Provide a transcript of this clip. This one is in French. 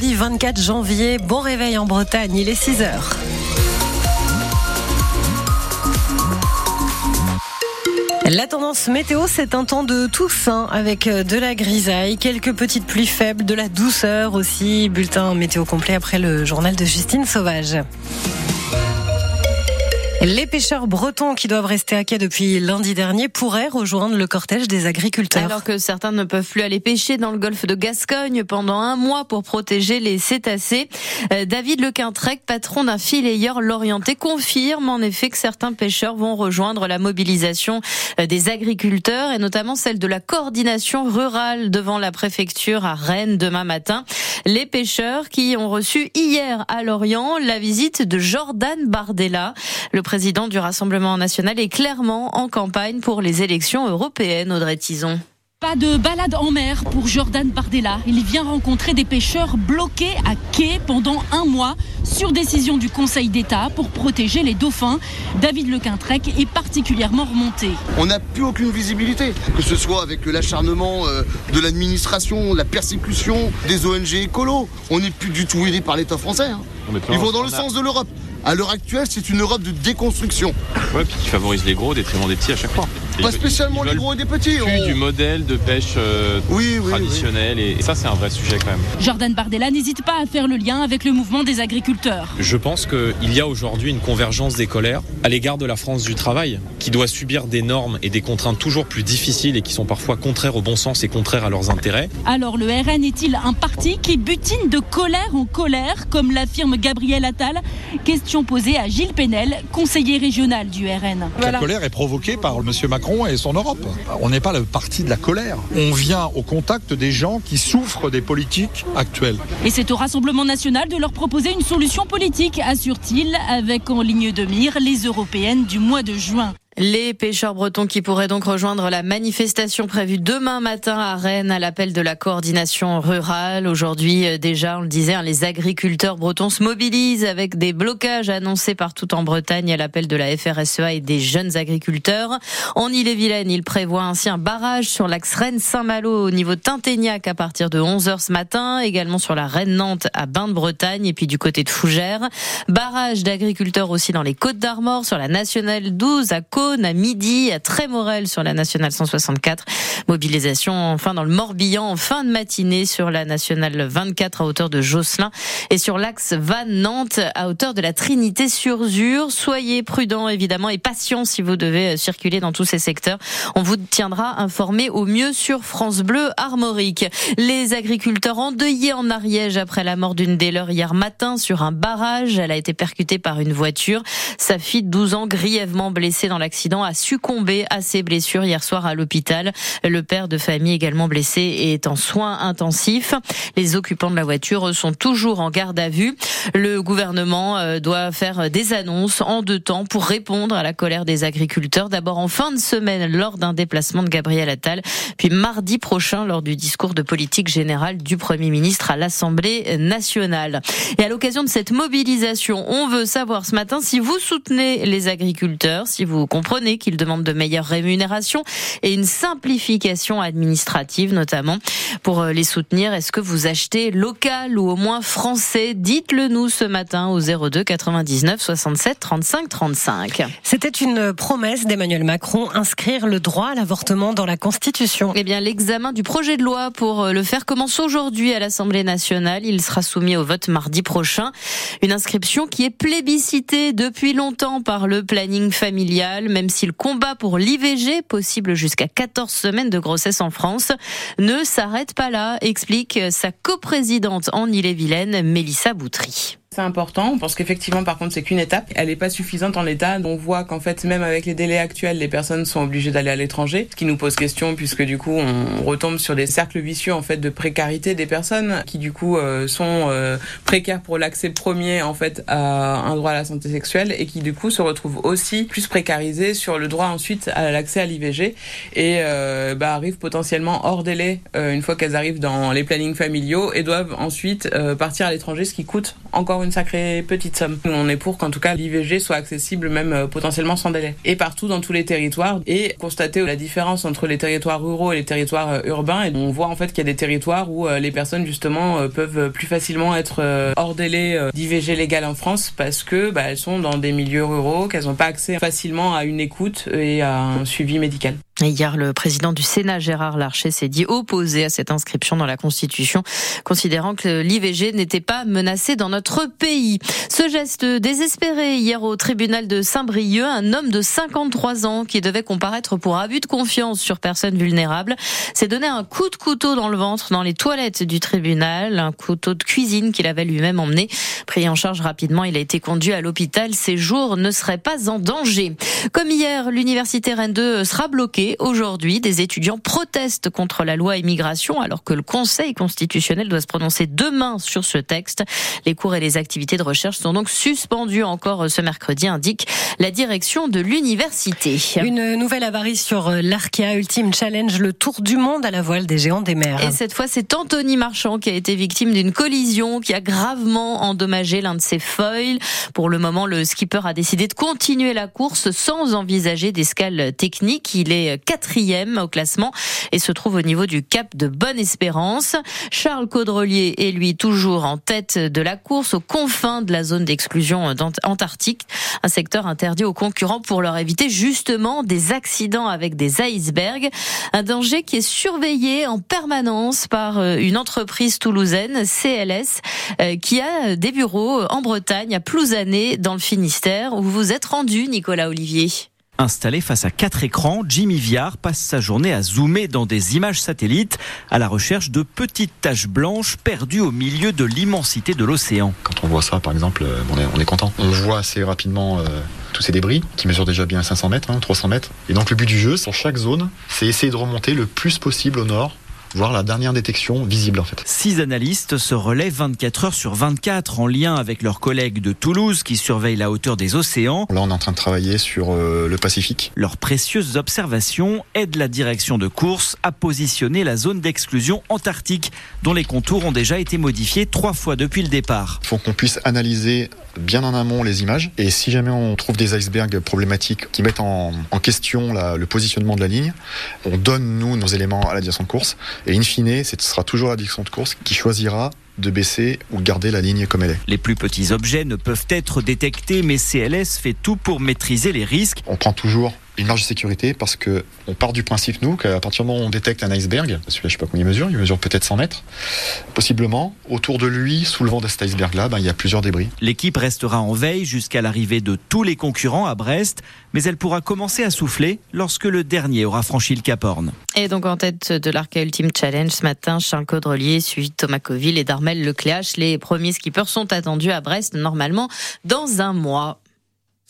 vendredi 24 janvier. Bon réveil en Bretagne, il est 6 heures. La tendance météo, c'est un temps de Toussaint avec euh, de la grisaille, quelques petites pluies faibles, de la douceur aussi. Bulletin météo complet après le journal de Justine Sauvage. Les pêcheurs bretons qui doivent rester à quai depuis lundi dernier pourraient rejoindre le cortège des agriculteurs. Alors que certains ne peuvent plus aller pêcher dans le golfe de Gascogne pendant un mois pour protéger les cétacés, euh, David Lequintrec, patron d'un filayeur l'orienté, confirme en effet que certains pêcheurs vont rejoindre la mobilisation euh, des agriculteurs et notamment celle de la coordination rurale devant la préfecture à Rennes demain matin. Les pêcheurs qui ont reçu hier à Lorient la visite de Jordan Bardella, le président du Rassemblement national est clairement en campagne pour les élections européennes, Audrey Tison. Pas de balade en mer pour Jordan Bardella. Il vient rencontrer des pêcheurs bloqués à quai pendant un mois sur décision du Conseil d'État pour protéger les dauphins. David Lequintrec est particulièrement remonté. On n'a plus aucune visibilité, que ce soit avec l'acharnement euh, de l'administration, la persécution des ONG écolos. On n'est plus du tout aidé par l'État français. Hein. Ils vont dans le sens de l'Europe. À l'heure actuelle, c'est une Europe de déconstruction. Ouais, puis qui favorise les gros au détriment des petits à chaque fois. Pas spécialement les gros et des petits. Plus du modèle de pêche euh, traditionnel Et, ça c'est un vrai sujet quand même. Jordan Bardella n'hésite pas à faire le lien avec le mouvement des agriculteurs. Je pense qu'il y a aujourd'hui une convergence des colères à l'égard de la France du travail qui doit subir des normes et des contraintes toujours plus difficiles et qui sont parfois contraires au bon sens et contraires à leurs intérêts. Alors le RN est-il un parti qui butine de colère en colère comme l'affirme Gabriel Attal Question posée à Gilles Penel, conseiller régional du RN. La colère est provoquée par M. Macron et son Europe. On n'est pas le parti de la colère. On vient au contact des gens qui souffrent des politiques actuelles. Et c'est au Rassemblement national de leur proposer une solution politique, assure-t-il, avec en ligne de mire les européennes du mois de juin. Les pêcheurs bretons qui pourraient donc rejoindre la manifestation prévue demain matin à Rennes à l'appel de la coordination rurale. Aujourd'hui, euh, déjà, on le disait, hein, les agriculteurs bretons se mobilisent avec des blocages annoncés partout en Bretagne à l'appel de la FRSEA et des jeunes agriculteurs. En Ille-et-Vilaine, ils prévoient ainsi un barrage sur l'axe Rennes-Saint-Malo au niveau de Tinténiac à partir de 11h ce matin, également sur la Rennes-Nantes à Bain-de-Bretagne et puis du côté de Fougères. Barrage d'agriculteurs aussi dans les Côtes d'Armor, sur la Nationale 12 à Côte à midi, à Trémorel sur la nationale 164. Mobilisation enfin dans le Morbihan en fin de matinée sur la nationale 24 à hauteur de Josselin et sur l'axe Vannes-Nantes à hauteur de la Trinité-sur-Zur. Soyez prudents évidemment et patients si vous devez circuler dans tous ces secteurs. On vous tiendra informé au mieux sur France Bleu Armorique. Les agriculteurs endeuillés en Ariège après la mort d'une des leurs hier matin sur un barrage. Elle a été percutée par une voiture. Sa fille de 12 ans grièvement blessée dans l'accident a succombé à ses blessures hier soir à l'hôpital. Le père de famille également blessé est en soins intensifs. Les occupants de la voiture sont toujours en garde à vue. Le gouvernement euh, doit faire des annonces en deux temps pour répondre à la colère des agriculteurs. D'abord en fin de semaine lors d'un déplacement de Gabriel Attal, puis mardi prochain lors du discours de politique générale du Premier ministre à l'Assemblée nationale. Et à l'occasion de cette mobilisation, on veut savoir ce matin si vous soutenez les agriculteurs, si vous comprenez qu'ils demandent de meilleures rémunérations et une simplification administrative notamment pour euh, les soutenir. Est-ce que vous achetez local ou au moins français? Dites-le nous ce matin au 02 99 67 35 35. C'était une promesse d'Emmanuel Macron, inscrire le droit à l'avortement dans la Constitution. Eh bien, l'examen du projet de loi pour euh, le faire commence aujourd'hui à l'Assemblée nationale. Il sera soumis au vote mardi prochain. Une inscription qui est plébiscitée depuis longtemps par le planning familial, même si le combat pour l'IVG, possible jusqu'à 14 semaines de grossesse en France, ne s'arrête pas là, explique sa coprésidente en Ille-et-Vilaine, Mélissa Boutry. C'est important parce qu'effectivement, par contre, c'est qu'une étape. Elle n'est pas suffisante en l'état. On voit qu'en fait, même avec les délais actuels, les personnes sont obligées d'aller à l'étranger, ce qui nous pose question puisque du coup, on retombe sur des cercles vicieux en fait de précarité des personnes qui du coup euh, sont euh, précaires pour l'accès premier en fait à un droit à la santé sexuelle et qui du coup se retrouvent aussi plus précarisées sur le droit ensuite à l'accès à l'IVG et euh, bah, arrivent potentiellement hors délai une fois qu'elles arrivent dans les plannings familiaux et doivent ensuite partir à l'étranger, ce qui coûte encore une sacrée petite somme. On est pour qu'en tout cas l'IVG soit accessible même euh, potentiellement sans délai. Et partout dans tous les territoires et constater la différence entre les territoires ruraux et les territoires euh, urbains. Et on voit en fait qu'il y a des territoires où les personnes justement peuvent plus facilement être hors délai d'IVG légal en France parce que bah, elles sont dans des milieux ruraux, qu'elles n'ont pas accès facilement à une écoute et à un suivi médical. Hier, le président du Sénat, Gérard Larcher, s'est dit opposé à cette inscription dans la Constitution, considérant que l'IVG n'était pas menacé dans notre pays. Ce geste désespéré hier au tribunal de Saint-Brieuc, un homme de 53 ans qui devait comparaître pour abus de confiance sur personnes vulnérables s'est donné un coup de couteau dans le ventre dans les toilettes du tribunal, un couteau de cuisine qu'il avait lui-même emmené. Pris en charge rapidement, il a été conduit à l'hôpital. Ses jours ne seraient pas en danger. Comme hier, l'université Rennes 2 sera bloquée aujourd'hui, des étudiants protestent contre la loi immigration alors que le Conseil constitutionnel doit se prononcer demain sur ce texte. Les cours et les activités de recherche sont donc suspendus encore ce mercredi, indique la direction de l'université. Une nouvelle avarie sur l'Arkea Ultime Challenge, le tour du monde à la voile des géants des mers. Et cette fois, c'est Anthony Marchand qui a été victime d'une collision qui a gravement endommagé l'un de ses foils. Pour le moment, le skipper a décidé de continuer la course sans envisager d'escale technique. Il est quatrième au classement et se trouve au niveau du cap de Bonne-Espérance. Charles Caudrelier est lui toujours en tête de la course aux confins de la zone d'exclusion antarctique, un secteur interdit aux concurrents pour leur éviter justement des accidents avec des icebergs, un danger qui est surveillé en permanence par euh, une entreprise toulousaine, CLS, euh, qui a des bureaux en Bretagne, à Plouzané, dans le Finistère, où vous vous êtes rendu, Nicolas Olivier. Installé face à quatre écrans, Jimmy Viard passe sa journée à zoomer dans des images satellites à la recherche de petites taches blanches perdues au milieu de l'immensité de l'océan. Quand on voit ça, par exemple, euh, on est, on est content. On voit assez rapidement euh, tous ces débris qui mesurent déjà bien 500 mètres, 300 hein, mètres. Et donc le but du jeu, sur chaque zone, c'est essayer de remonter le plus possible au nord voir la dernière détection visible en fait. Six analystes se relaient 24 heures sur 24 en lien avec leurs collègues de Toulouse qui surveillent la hauteur des océans. Là on est en train de travailler sur euh, le Pacifique. Leurs précieuses observations aident la direction de course à positionner la zone d'exclusion antarctique dont les contours ont déjà été modifiés trois fois depuis le départ. Il faut qu'on puisse analyser bien en amont les images et si jamais on trouve des icebergs problématiques qui mettent en, question le positionnement de la ligne, on donne nous nos éléments à la direction de course et in fine, ce sera toujours la direction de course qui choisira de baisser ou de garder la ligne comme elle est. Les plus petits objets ne peuvent être détectés, mais CLS fait tout pour maîtriser les risques. On prend toujours une marge de sécurité parce que on part du principe nous qu'à partir du moment où on détecte un iceberg, celui-là je sais pas combien il mesure, il mesure peut-être 100 mètres, possiblement autour de lui, sous le vent de cet iceberg-là, ben, il y a plusieurs débris. L'équipe restera en veille jusqu'à l'arrivée de tous les concurrents à Brest, mais elle pourra commencer à souffler lorsque le dernier aura franchi le Cap Horn. Et donc en tête de l'Arca Ultimate Challenge ce matin, Charles Caudrelier suit Thomas Coville et Darmel Lecléache. Les premiers skippers sont attendus à Brest normalement dans un mois.